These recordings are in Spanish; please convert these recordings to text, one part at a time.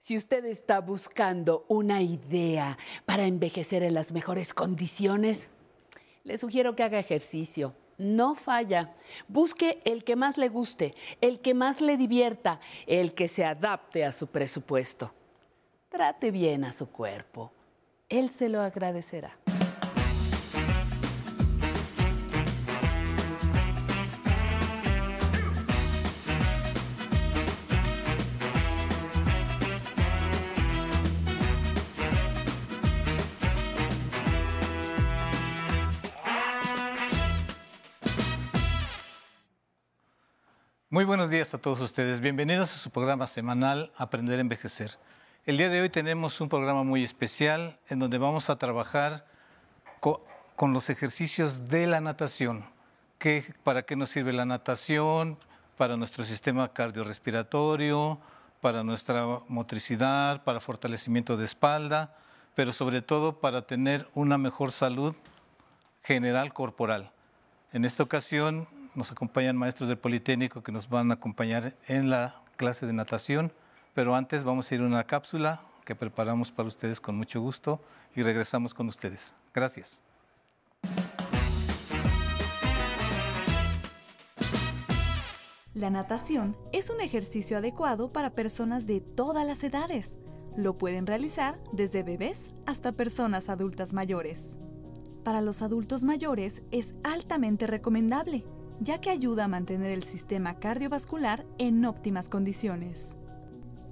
Si usted está buscando una idea para envejecer en las mejores condiciones, le sugiero que haga ejercicio. No falla. Busque el que más le guste, el que más le divierta, el que se adapte a su presupuesto. Trate bien a su cuerpo. Él se lo agradecerá. Muy buenos días a todos ustedes. Bienvenidos a su programa semanal Aprender a Envejecer. El día de hoy tenemos un programa muy especial en donde vamos a trabajar co- con los ejercicios de la natación. ¿Qué, ¿Para qué nos sirve la natación? Para nuestro sistema cardiorrespiratorio, para nuestra motricidad, para fortalecimiento de espalda, pero sobre todo para tener una mejor salud general corporal. En esta ocasión nos acompañan maestros del Politécnico que nos van a acompañar en la clase de natación, pero antes vamos a ir a una cápsula que preparamos para ustedes con mucho gusto y regresamos con ustedes. Gracias. La natación es un ejercicio adecuado para personas de todas las edades. Lo pueden realizar desde bebés hasta personas adultas mayores. Para los adultos mayores es altamente recomendable, ya que ayuda a mantener el sistema cardiovascular en óptimas condiciones.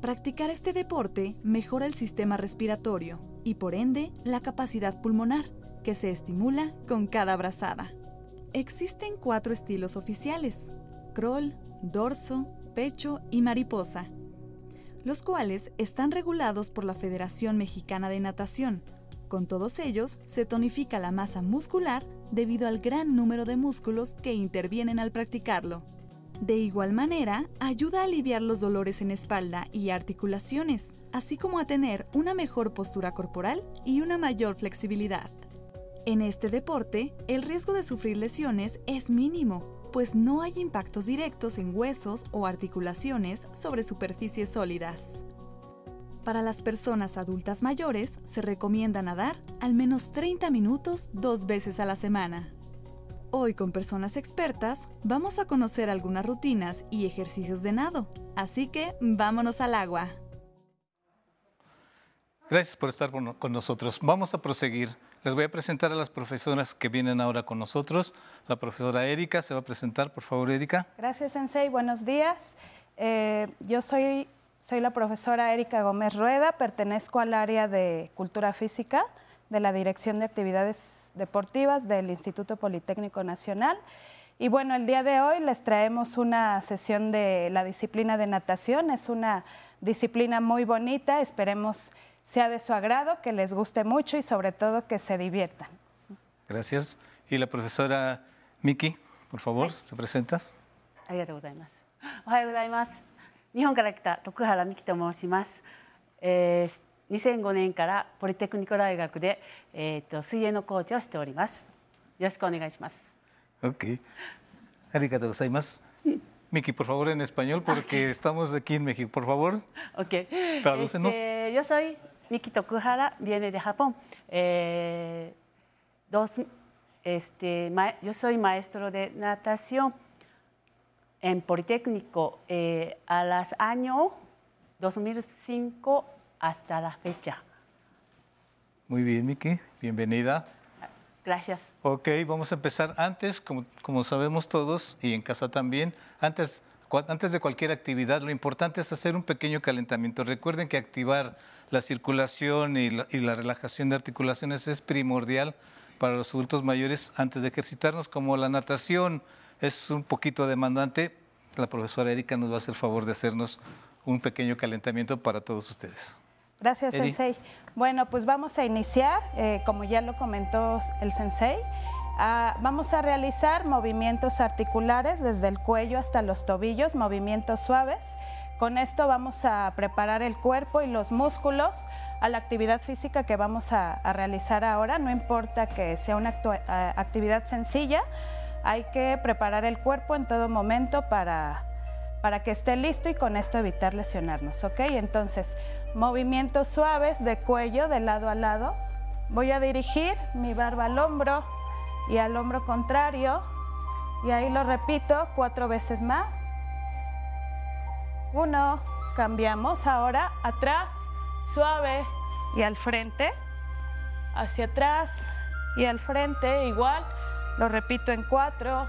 Practicar este deporte mejora el sistema respiratorio y por ende la capacidad pulmonar, que se estimula con cada brazada. Existen cuatro estilos oficiales, crawl, dorso, pecho y mariposa, los cuales están regulados por la Federación Mexicana de Natación. Con todos ellos se tonifica la masa muscular debido al gran número de músculos que intervienen al practicarlo. De igual manera, ayuda a aliviar los dolores en espalda y articulaciones, así como a tener una mejor postura corporal y una mayor flexibilidad. En este deporte, el riesgo de sufrir lesiones es mínimo, pues no hay impactos directos en huesos o articulaciones sobre superficies sólidas. Para las personas adultas mayores, se recomienda nadar al menos 30 minutos dos veces a la semana. Hoy con personas expertas vamos a conocer algunas rutinas y ejercicios de nado, así que vámonos al agua. Gracias por estar con nosotros. Vamos a proseguir. Les voy a presentar a las profesoras que vienen ahora con nosotros. La profesora Erika se va a presentar, por favor, Erika. Gracias, Sensei. Buenos días. Eh, yo soy, soy la profesora Erika Gómez Rueda, pertenezco al área de Cultura Física de la Dirección de Actividades Deportivas del Instituto Politécnico Nacional. Y bueno, el día de hoy les traemos una sesión de la disciplina de natación. Es una disciplina muy bonita, esperemos sea de su agrado, que les guste mucho y sobre todo que se diviertan. Gracias. Y la profesora Miki, por favor, se presenta. あ日本から来た徳原美希と申します。えー、2005年からポリテクニコ大学で、えー、と水泳のコーチをしております。よろしくお願いします。Ok. Arigato gozaimasu. Miki, por favor, en español, porque estamos aquí en México. Por favor, OK。Tradúcenos. Este, yo soy Miki Tokuhara, viene de Japón. Eh, dos, este, ma- yo soy maestro de natación en Politécnico eh, a los años 2005 hasta la fecha. muy bien, Miki, bienvenida. Gracias. Ok, vamos a empezar antes, como, como sabemos todos, y en casa también, antes, antes de cualquier actividad, lo importante es hacer un pequeño calentamiento. Recuerden que activar la circulación y la, y la relajación de articulaciones es primordial para los adultos mayores antes de ejercitarnos, como la natación es un poquito demandante, la profesora Erika nos va a hacer favor de hacernos un pequeño calentamiento para todos ustedes. Gracias, Eri. Sensei. Bueno, pues vamos a iniciar, eh, como ya lo comentó el Sensei. ah, vamos a realizar movimientos articulares desde el cuello hasta los tobillos, movimientos suaves. Con esto vamos a preparar el cuerpo y los músculos a la actividad física que vamos a, a realizar ahora. No importa que sea una actividad sencilla, hay que preparar el cuerpo en todo momento para, para que esté listo y con esto evitar lesionarnos, ¿ok? Entonces, movimientos suaves de cuello de lado a lado. Voy a dirigir mi barba al hombro y al hombro contrario. Y ahí lo repito cuatro veces más. Uno, cambiamos ahora atrás, suave y al frente. Hacia atrás y al frente, igual. Lo repito en cuatro,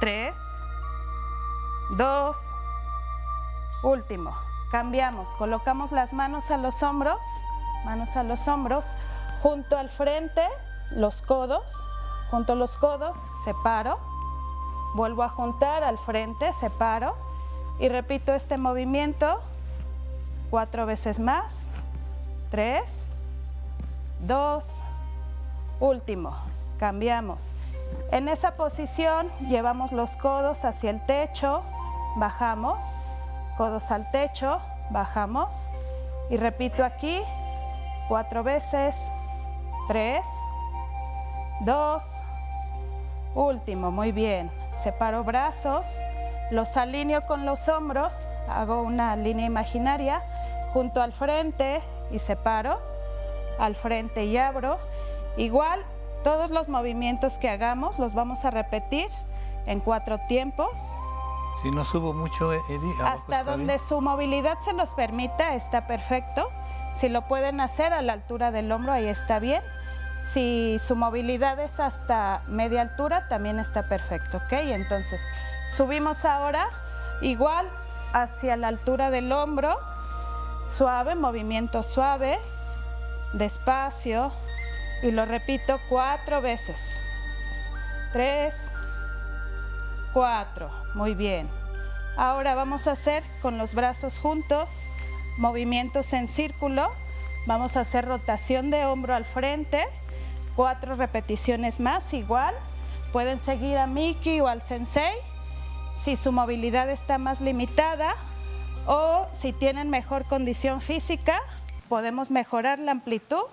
tres, dos, último. Cambiamos, colocamos las manos a los hombros, manos a los hombros, junto al frente, los codos, junto los codos, separo, vuelvo a juntar al frente, separo. Y repito este movimiento cuatro veces más, tres, dos, último, cambiamos. En esa posición llevamos los codos hacia el techo, bajamos, codos al techo, bajamos y repito aquí cuatro veces, tres, dos, último, muy bien. Separo brazos, los alineo con los hombros, hago una línea imaginaria junto al frente y separo, al frente y abro. Igual todos los movimientos que hagamos los vamos a repetir en cuatro tiempos. Si no subo mucho, Eddie. Hasta donde su movilidad se los permita, está perfecto. Si lo pueden hacer a la altura del hombro, ahí está bien. Si su movilidad es hasta media altura, también está perfecto, ¿ok? Entonces, subimos ahora igual hacia la altura del hombro, suave, movimiento suave, despacio, y lo repito cuatro veces. Tres, cuatro. Muy bien. Ahora vamos a hacer con los brazos juntos movimientos en círculo. Vamos a hacer rotación de hombro al frente. Cuatro repeticiones más igual. Pueden seguir a Miki o al Sensei si su movilidad está más limitada o si tienen mejor condición física, podemos mejorar la amplitud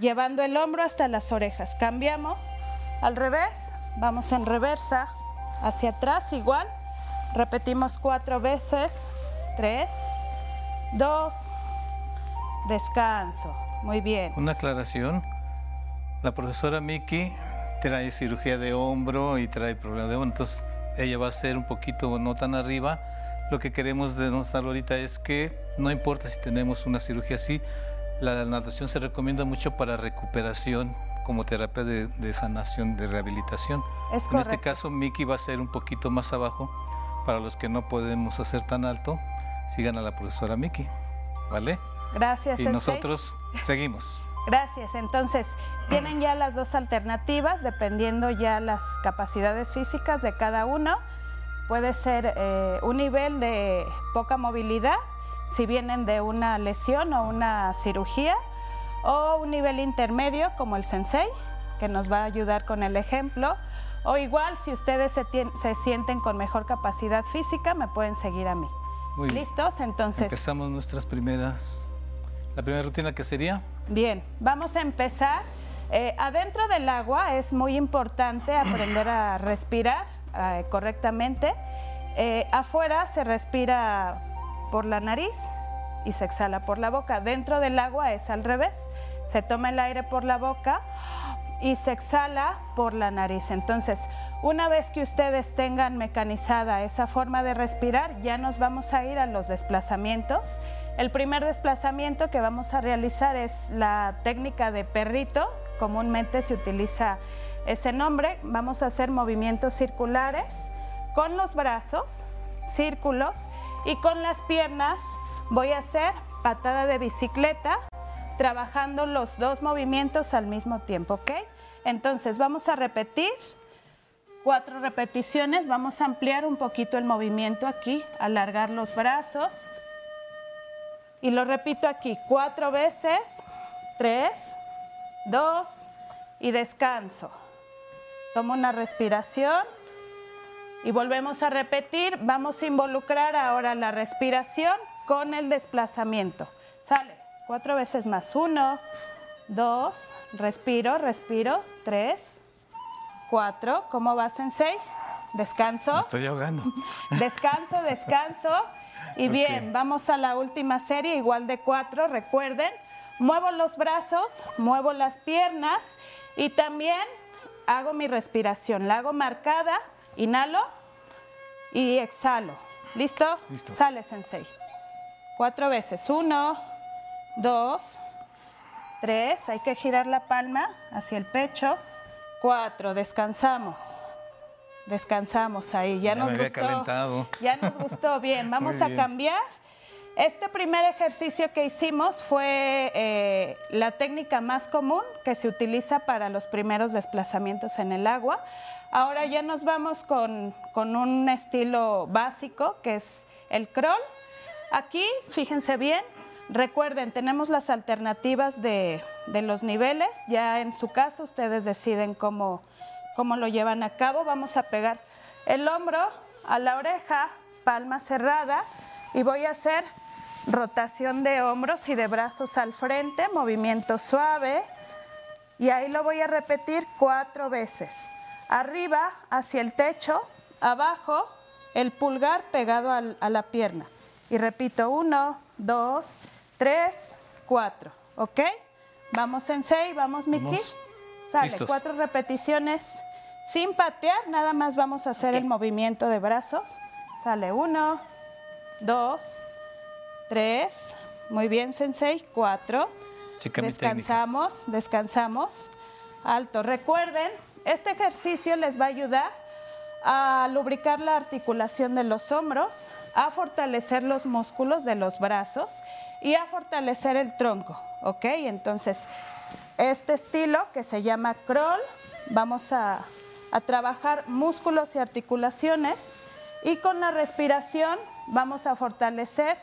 llevando el hombro hasta las orejas. Cambiamos al revés, vamos en reversa, hacia atrás igual. Repetimos cuatro veces, tres, dos, descanso. Muy bien. Una aclaración. La profesora Miki trae cirugía de hombro y trae problema de hombro, entonces ella va a ser un poquito no tan arriba. Lo que queremos denunciar ahorita es que no importa si tenemos una cirugía así, la natación se recomienda mucho para recuperación como terapia de, sanación, de rehabilitación. en este caso, Miki va a ser un poquito más abajo. Para los que no podemos hacer tan alto, sigan a la profesora Miki, ¿vale? Gracias. Y nosotros seguimos. Gracias. Entonces, tienen ya las dos alternativas, dependiendo ya las capacidades físicas de cada uno. Puede ser eh, un nivel de poca movilidad si vienen de una lesión o una cirugía, o un nivel intermedio como el sensei, que nos va a ayudar con el ejemplo, o igual si ustedes se, sienten con mejor capacidad física, me pueden seguir a mí. Muy ¿Listos? Entonces... Empezamos nuestras primeras... La primera rutina que sería... Bien, vamos a empezar. Eh, adentro del agua es muy importante aprender a respirar eh, correctamente. Eh, afuera se respira por la nariz y se exhala por la boca. Dentro del agua es al revés. Se toma el aire por la boca y se exhala por la nariz. Entonces, una vez que ustedes tengan mecanizada esa forma de respirar, ya nos vamos a ir a los desplazamientos. El primer desplazamiento que vamos a realizar es la técnica de perrito. Comúnmente se utiliza ese nombre. Vamos a hacer movimientos circulares con los brazos, círculos y con las piernas voy a hacer patada de bicicleta, trabajando los dos movimientos al mismo tiempo, ¿ok? Entonces vamos a repetir cuatro repeticiones, vamos a ampliar un poquito el movimiento aquí, alargar los brazos. Y lo repito aquí, cuatro veces, tres, dos y descanso. Tomo una respiración. Y volvemos a repetir, vamos a involucrar ahora la respiración con el desplazamiento. Sale, cuatro veces más. Uno, dos, respiro, respiro. Tres, cuatro. ¿Cómo vas en seis? descanso. Me estoy ahogando. Descanso, descanso. Y bien, vamos a la última serie, igual de cuatro, recuerden. Muevo los brazos, muevo las piernas y también hago mi respiración. La hago marcada, inhalo y exhalo. ¿Listo? Listo. Sale, Sensei. Cuatro veces. Uno, dos, tres. Hay que girar la palma hacia el pecho. Cuatro. Descansamos. Descansamos ahí. Ya, Ya me nos había gustó. calentado. Ya nos gustó. Bien, vamos a cambiar. Este primer ejercicio que hicimos fue eh, la técnica más común que se utiliza para los primeros desplazamientos en el agua. Ahora ya nos vamos con, con un estilo básico que es el crawl. Aquí, fíjense bien, recuerden, tenemos las alternativas de, de los niveles. Ya en su caso ustedes deciden cómo, cómo lo llevan a cabo. Vamos a pegar el hombro a la oreja, palma cerrada y voy a hacer rotación de hombros y de brazos al frente, movimiento suave y ahí lo voy a repetir cuatro veces. Arriba hacia el techo, abajo el pulgar pegado al- a la pierna. Y repito, uno, dos, tres, cuatro. ¿Ok? Vamos en seis, vamos Miki. Sale, Listos. cuatro repeticiones sin patear, nada más vamos a hacer el movimiento de brazos. Sale uno, dos, tres, muy bien Sensei, cuatro. Checa descansamos, descansamos. Alto. Recuerden, este ejercicio les va a ayudar a lubricar la articulación de los hombros, a fortalecer los músculos de los brazos y a fortalecer el tronco. ¿Ok? Entonces, este estilo que se llama crawl, vamos a, a trabajar músculos y articulaciones y con la respiración vamos a fortalecer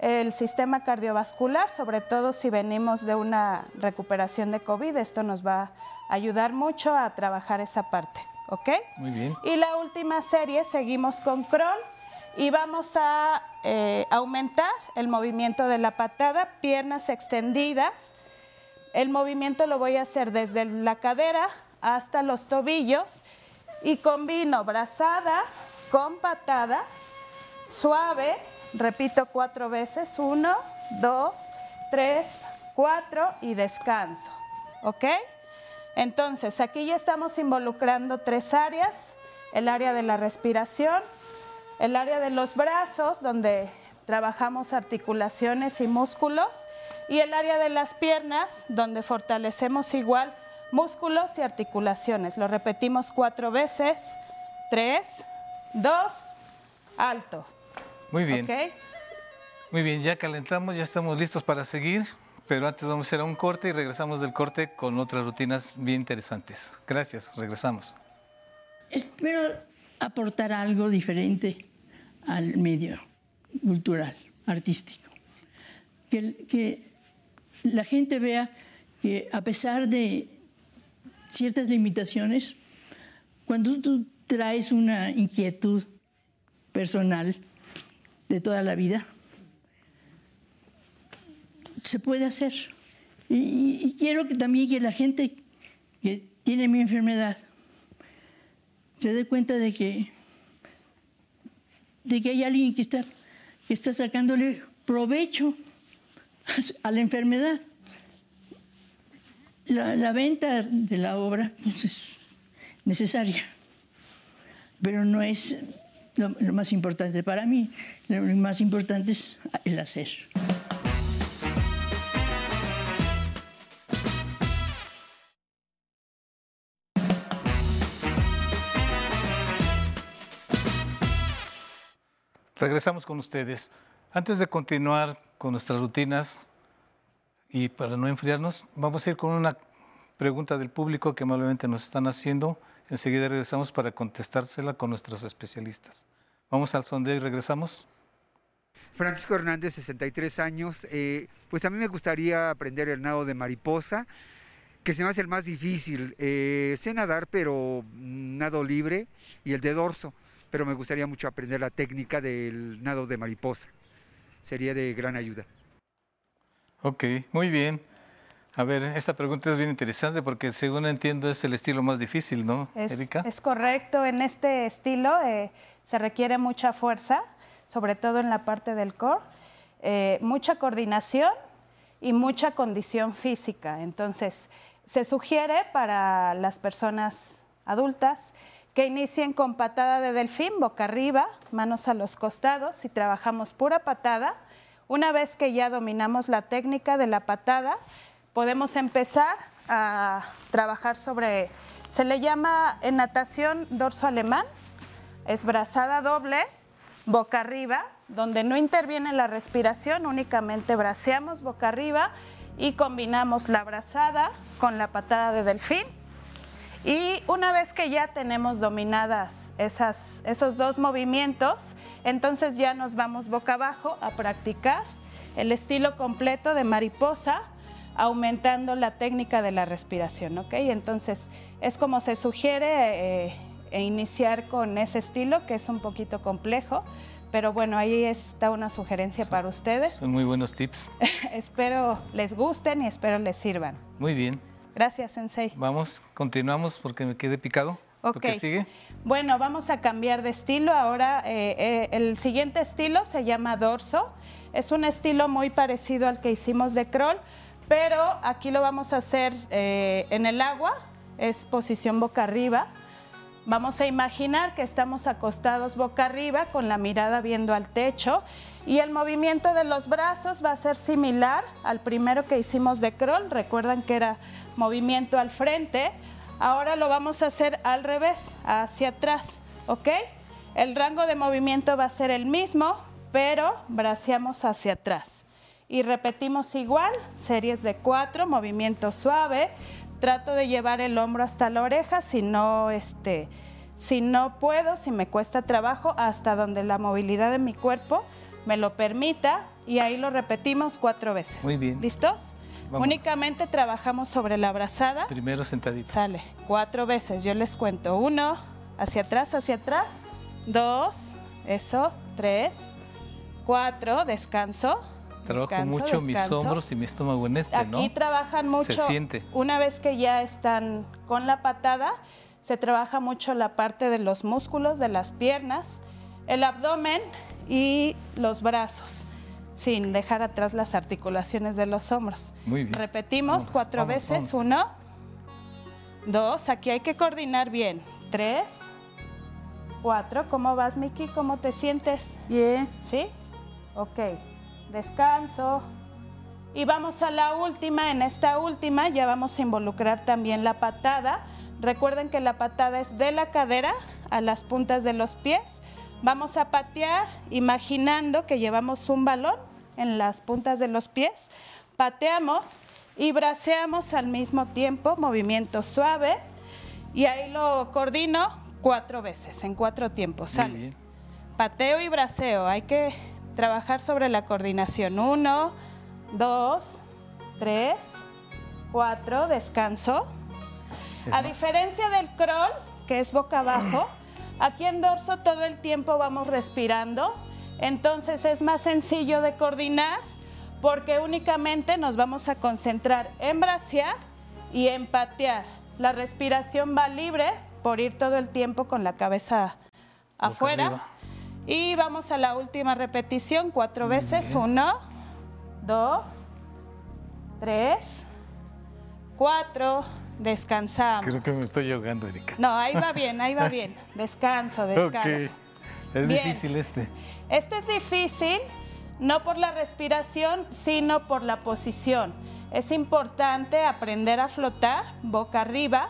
el sistema cardiovascular, sobre todo si venimos de una recuperación de COVID. Esto nos va a ayudar mucho a trabajar esa parte. ¿Ok? Muy bien. Y la última serie seguimos con crawl y vamos a eh, aumentar el movimiento de la patada, piernas extendidas. El movimiento lo voy a hacer desde la cadera hasta los tobillos y combino brazada con patada, suave, repito cuatro veces, uno, dos, tres, cuatro y descanso. ¿Ok? Entonces, aquí ya estamos involucrando tres áreas, el área de la respiración, el área de los brazos, donde trabajamos articulaciones y músculos, y el área de las piernas, donde fortalecemos igual músculos y articulaciones. Lo repetimos cuatro veces, tres, dos, alto. Muy bien. Muy bien, ya calentamos, ya estamos listos para seguir, pero antes vamos a hacer un corte y regresamos del corte con otras rutinas bien interesantes. Gracias, regresamos. Espero aportar algo diferente al medio cultural, artístico. Que, que la gente vea que a pesar de ciertas limitaciones, cuando tú traes una inquietud personal de toda la vida, se puede hacer. Y, quiero que también que la gente que tiene mi enfermedad se dé cuenta de que, de que hay alguien que está, que está sacándole provecho a la enfermedad. La, venta de la obra pues, es necesaria, pero no es lo más importante para mí. Lo más importante es el hacer. Regresamos con ustedes. Antes de continuar con nuestras rutinas y para no enfriarnos, vamos a ir con una pregunta del público que amablemente nos están haciendo. Enseguida regresamos para contestársela con nuestros especialistas. Vamos al sondeo y regresamos. Francisco Hernández, 63 años. Eh, pues a mí me gustaría aprender el nado de mariposa, que se me hace el más difícil. Eh, sé nadar, pero nado libre y el de dorso, pero me gustaría mucho aprender la técnica del nado de mariposa. Sería de gran ayuda. Ok, muy bien. A ver, esta pregunta es bien interesante porque según entiendo es el estilo más difícil, ¿no, Es, Erika? es correcto, en este estilo eh, se requiere mucha fuerza, sobre todo en la parte del core, eh, mucha coordinación y mucha condición física. Entonces, se sugiere para las personas adultas que inicien con patada de delfín, boca arriba, manos a los costados y trabajamos pura patada. Una vez que ya dominamos la técnica de la patada, podemos empezar a trabajar sobre, se le llama en natación dorso alemán, es brazada doble, boca arriba, donde no interviene la respiración, únicamente braceamos boca arriba y combinamos la brazada con la patada de delfín. Y una vez que ya tenemos dominadas esas, esos dos movimientos, entonces ya nos vamos boca abajo a practicar el estilo completo de mariposa, aumentando la técnica de la respiración, ¿ok? Entonces es como se sugiere eh, e iniciar con ese estilo, que es un poquito complejo, pero bueno, ahí está una sugerencia para ustedes. Son muy buenos tips. espero les gusten y espero les sirvan. Muy bien. Gracias, Sensei. Vamos, continuamos porque me quedé picado. Ok. que sigue. Bueno, vamos a cambiar de estilo. Ahora eh, eh, el siguiente estilo se llama dorso. Es un estilo muy parecido al que hicimos de crawl, pero aquí lo vamos a hacer eh, en el agua. Es posición boca arriba. Vamos a imaginar que estamos acostados boca arriba con la mirada viendo al techo y el movimiento de los brazos va a ser similar al primero que hicimos de crawl. Recuerdan que era movimiento al frente. Ahora lo vamos a hacer al revés, hacia atrás, ¿ok? El rango de movimiento va a ser el mismo, pero braceamos hacia atrás. Y repetimos igual, series de cuatro, movimiento suave. Trato de llevar el hombro hasta la oreja, si no, este, si no puedo, si me cuesta trabajo, hasta donde la movilidad de mi cuerpo me lo permita. Y ahí lo repetimos cuatro veces. Muy bien. ¿Listos? Vamos. Únicamente trabajamos sobre la brazada. Primero sentadito. Sale cuatro veces. Yo les cuento. Uno, hacia atrás, hacia atrás. Dos, eso. Tres, cuatro, descanso. Trabajo descanso, mucho mis hombros y mi estómago en este, ¿no? Aquí trabajan mucho. Se siente. Una vez que ya están con la patada, se trabaja mucho la parte de los músculos de las piernas, el abdomen y los brazos, sin dejar atrás las articulaciones de los hombros. Muy bien. Repetimos Vamos, cuatro vamos, veces. vamos. Uno, dos, aquí hay que coordinar bien. Tres, cuatro. ¿Cómo vas, Miki? ¿Cómo te sientes? Bien. ¿Sí? Ok. Descanso. Y vamos a la última. En esta última ya vamos a involucrar también la patada. Recuerden que la patada es de la cadera a las puntas de los pies. Vamos a patear imaginando que llevamos un balón en las puntas de los pies. Pateamos y braceamos al mismo tiempo, movimiento suave. Y ahí lo coordino cuatro veces, en cuatro tiempos. Sale. Pateo y braceo. Hay que trabajar sobre la coordinación. Uno, dos, tres, cuatro. Descanso. A diferencia del crawl, que es boca abajo, aquí en dorso todo el tiempo vamos respirando. Entonces es más sencillo de coordinar porque únicamente nos vamos a concentrar en bracear y en patear. La respiración va libre por ir todo el tiempo con la cabeza afuera. Y vamos a la última repetición, cuatro veces. Uno, dos, tres, cuatro. Descansamos. Creo que me estoy ahogando, Erika. No, ahí va bien, ahí va bien. Descanso, descanso. Ok. Es Bien. difícil este. Este es difícil, no por la respiración, sino por la posición. Es importante aprender a flotar boca arriba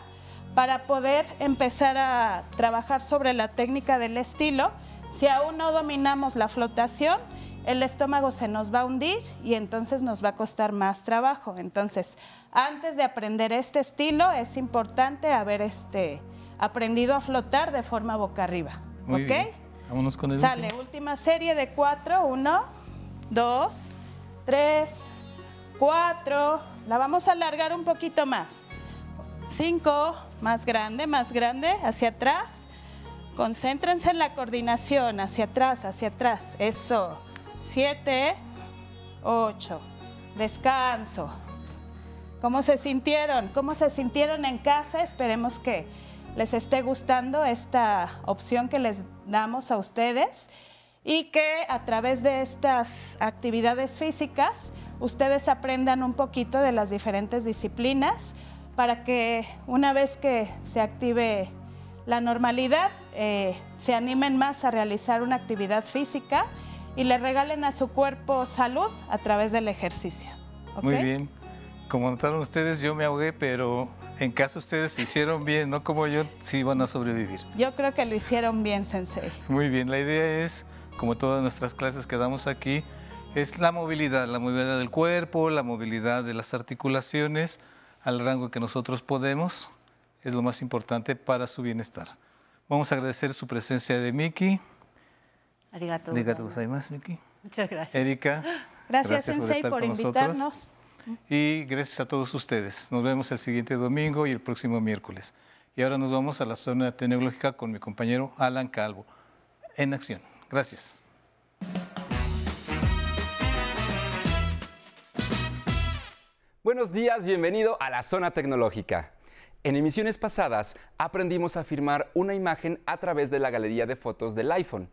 para poder empezar a trabajar sobre la técnica del estilo. Si aún no dominamos la flotación, el estómago se nos va a hundir y entonces nos va a costar más trabajo. Entonces, antes de aprender este estilo, es importante haber este, aprendido a flotar de forma boca arriba. Muy ¿Ok? bien. Vámonos con el Sale, último. última serie de cuatro. Uno, dos, tres, cuatro. La vamos a alargar un poquito más. Cinco, más grande, más grande, hacia atrás. Concéntrense en la coordinación, hacia atrás, hacia atrás. Eso. Siete, ocho. Descanso. ¿Cómo se sintieron? ¿Cómo se sintieron en casa? Esperemos que les esté gustando esta opción que les damos a ustedes y que a través de estas actividades físicas ustedes aprendan un poquito de las diferentes disciplinas para que una vez que se active la normalidad, eh, se animen más a realizar una actividad física y le regalen a su cuerpo salud a través del ejercicio. Muy bien. Como notaron ustedes, yo me ahogué, pero en caso ustedes se hicieron bien, no como yo, sí van a sobrevivir. Yo creo que lo hicieron bien, Sensei. Muy bien, la idea es, como todas nuestras clases que damos aquí, es la movilidad, la movilidad del cuerpo, la movilidad de las articulaciones al rango que nosotros podemos, es lo más importante para su bienestar. Vamos a agradecer su presencia de Miki. Arigato. Arigato gozaimasu, Miki. Muchas gracias. Erika. Gracias, Sensei, estar por con nosotros. invitarnos. Y gracias a todos ustedes. Nos vemos el siguiente domingo y el próximo miércoles. Y ahora nos vamos a la zona tecnológica con mi compañero Alan Calvo. En acción. Gracias. Buenos días, bienvenido a la zona tecnológica. En emisiones pasadas aprendimos a firmar una imagen a través de la galería de fotos del iPhone.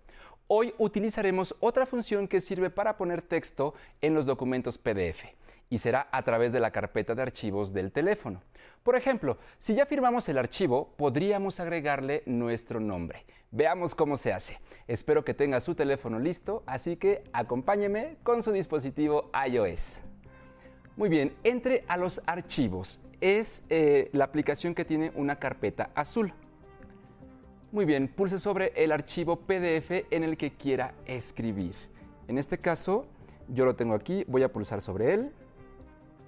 Hoy utilizaremos otra función que sirve para poner texto en los documentos PDF y será a través de la carpeta de archivos del teléfono. Por ejemplo, si ya firmamos el archivo, podríamos agregarle nuestro nombre. Veamos cómo se hace. Espero que tenga su teléfono listo, así que acompáñeme con su dispositivo iOS. Muy bien, entre a los archivos. Es eh, la aplicación que tiene una carpeta azul. Muy bien, pulse sobre el archivo PDF en el que quiera escribir. En este caso, yo lo tengo aquí, voy a pulsar sobre él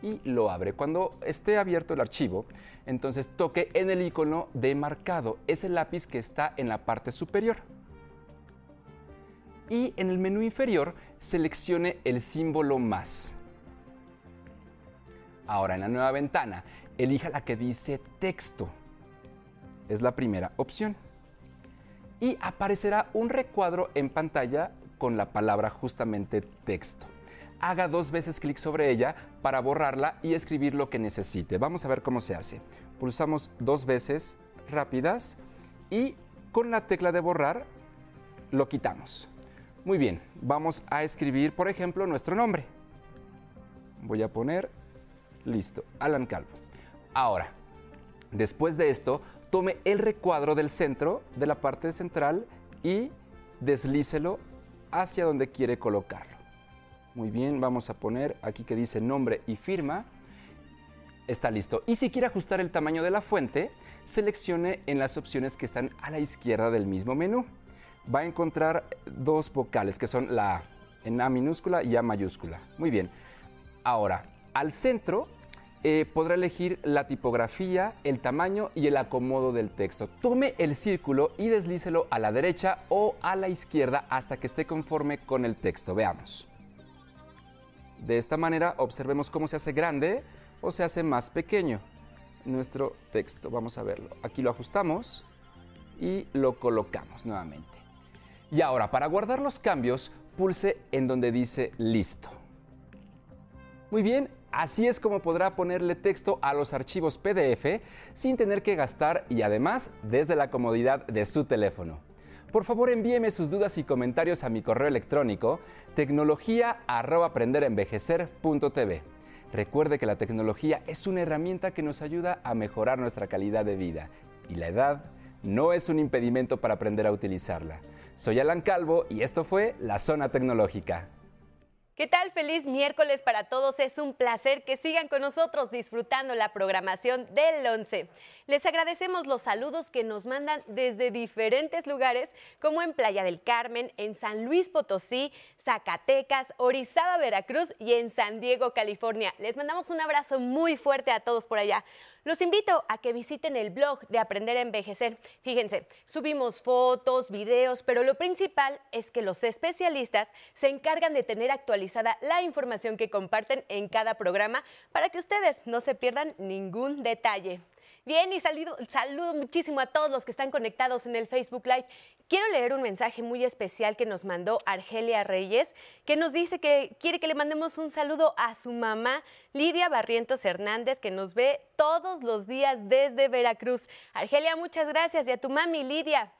y lo abre. Cuando esté abierto el archivo, entonces toque en el icono de marcado. Es el lápiz que está en la parte superior. Y en el menú inferior, seleccione el símbolo más. Ahora en la nueva ventana, elija la que dice texto. Es la primera opción. Y aparecerá un recuadro en pantalla con la palabra justamente texto. Haga dos veces clic sobre ella para borrarla y escribir lo que necesite. Vamos a ver cómo se hace. Pulsamos dos veces rápidas y con la tecla de borrar lo quitamos. Muy bien, vamos a escribir, por ejemplo, nuestro nombre. Voy a poner Listo, Alan Calvo. Ahora, después de esto, tome el recuadro del centro, de la parte central, y deslícelo hacia donde quiere colocarlo. Muy bien, vamos a poner aquí que dice nombre y firma. Está listo. Y si quiere ajustar el tamaño de la fuente, seleccione en las opciones que están a la izquierda del mismo menú. Va a encontrar dos vocales que son la A en A minúscula y A mayúscula. Muy bien. Ahora, al centro eh, podrá elegir la tipografía, el tamaño y el acomodo del texto. Tome el círculo y deslícelo a la derecha o a la izquierda hasta que esté conforme con el texto. Veamos. De esta manera observemos cómo se hace grande o se hace más pequeño nuestro texto. Vamos a verlo. Aquí lo ajustamos y lo colocamos nuevamente. Y ahora, para guardar los cambios, pulse en donde dice listo. Muy bien, así es como podrá ponerle texto a los archivos PDF sin tener que gastar y además desde la comodidad de su teléfono. Por favor envíeme sus dudas y comentarios a mi correo electrónico tecnología@aprenderenvejecer.tv. Recuerde que la tecnología es una herramienta que nos ayuda a mejorar nuestra calidad de vida y la edad no es un impedimento para aprender a utilizarla. Soy Alan Calvo y esto fue La Zona Tecnológica. ¿Qué tal? Feliz miércoles para todos. Es un placer que sigan con nosotros disfrutando la programación del 11. Les agradecemos los saludos que nos mandan desde diferentes lugares, como en Playa del Carmen, en San Luis Potosí, Zacatecas, Orizaba, Veracruz y en San Diego, California. Les mandamos un abrazo muy fuerte a todos por allá. Los invito a que visiten el blog de Aprender a Envejecer. Fíjense, subimos fotos, videos, pero lo principal es que los especialistas se encargan de tener actualizada la información que comparten en cada programa para que ustedes no se pierdan ningún detalle. Bien, y saludo, saludo muchísimo a todos los que están conectados en el Facebook Live. Quiero leer un mensaje muy especial que nos mandó Argelia Reyes, que nos dice que quiere que le mandemos un saludo a su mamá, Lidia Barrientos Hernández, que nos ve todos los días desde Veracruz. Argelia, muchas gracias. Y a tu mami, Lidia.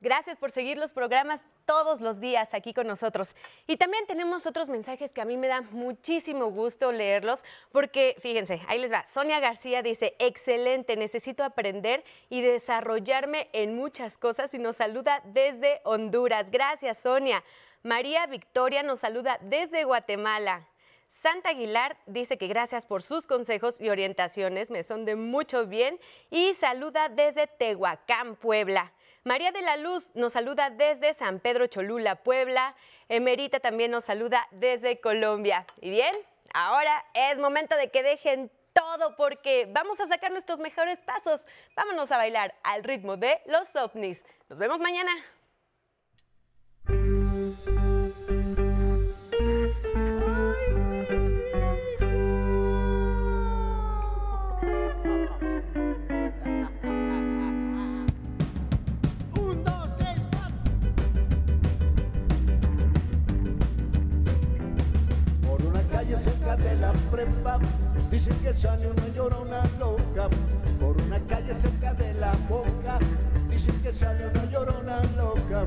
Gracias por seguir los programas todos los días aquí con nosotros. Y también tenemos otros mensajes que a mí me da muchísimo gusto leerlos, porque fíjense, ahí les va. Sonia García dice, excelente, necesito aprender y desarrollarme en muchas cosas y nos saluda desde Honduras. Gracias, Sonia. María Victoria nos saluda desde Guatemala. Santa Aguilar dice que gracias por sus consejos y orientaciones, me son de mucho bien y saluda desde Tehuacán, Puebla. María de la Luz nos saluda desde San Pedro Cholula, Puebla. Emerita también nos saluda desde Colombia. Y bien, ahora es momento de que dejen todo porque vamos a sacar nuestros mejores pasos. Vámonos a bailar al ritmo de los ovnis. Nos vemos mañana. De la prepa. Dicen que sale una llorona loca Por una calle cerca de la boca. Dicen que sale una llorona loca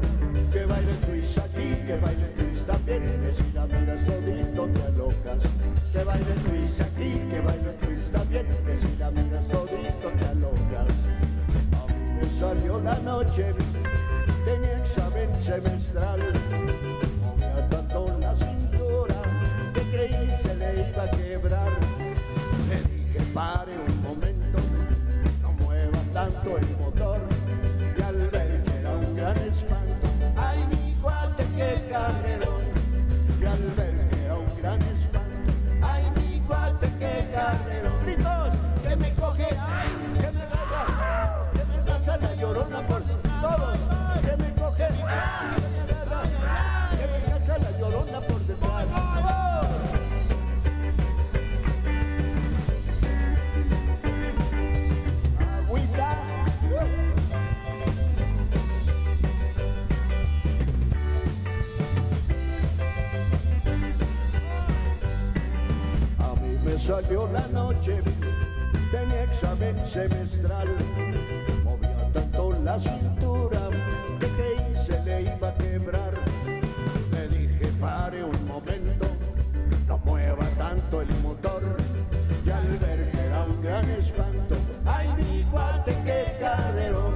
Que baila el twist aquí, que baila el twist también. Que si la miras todito te alocas Que baila el twist aquí, que baila el twist también. Que si la miras todito te alocas A mí me salió la noche Tenía examen semestral pare un momento, no muevas tanto el motor. Y al ver que era un gran espanto, ay mi cuate, qué carrerón. Y al ver que era un gran espanto, ay mi cuate, qué carrerón. Gritos, que me coge, que me agarra, que me alcanza la llorona por salió la noche mi examen semestral. Movía tanto la cintura que creí se le iba a quebrar. Le dije, pare un momento, no mueva tanto el motor. Y al ver que era un gran espanto, ay mi cuate, qué carrerón.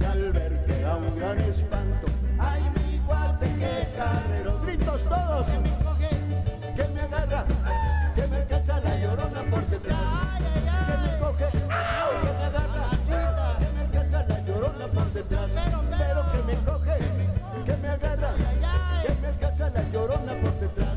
Y al ver que era un gran espanto, ay mi cuate, qué carrerón. Gritos todos, llorona por detrás. Que me coge, que me agarra, que me alcanza la llorona por detrás. Pero que me coge, que me agarra, que me alcanza la llorona por detrás.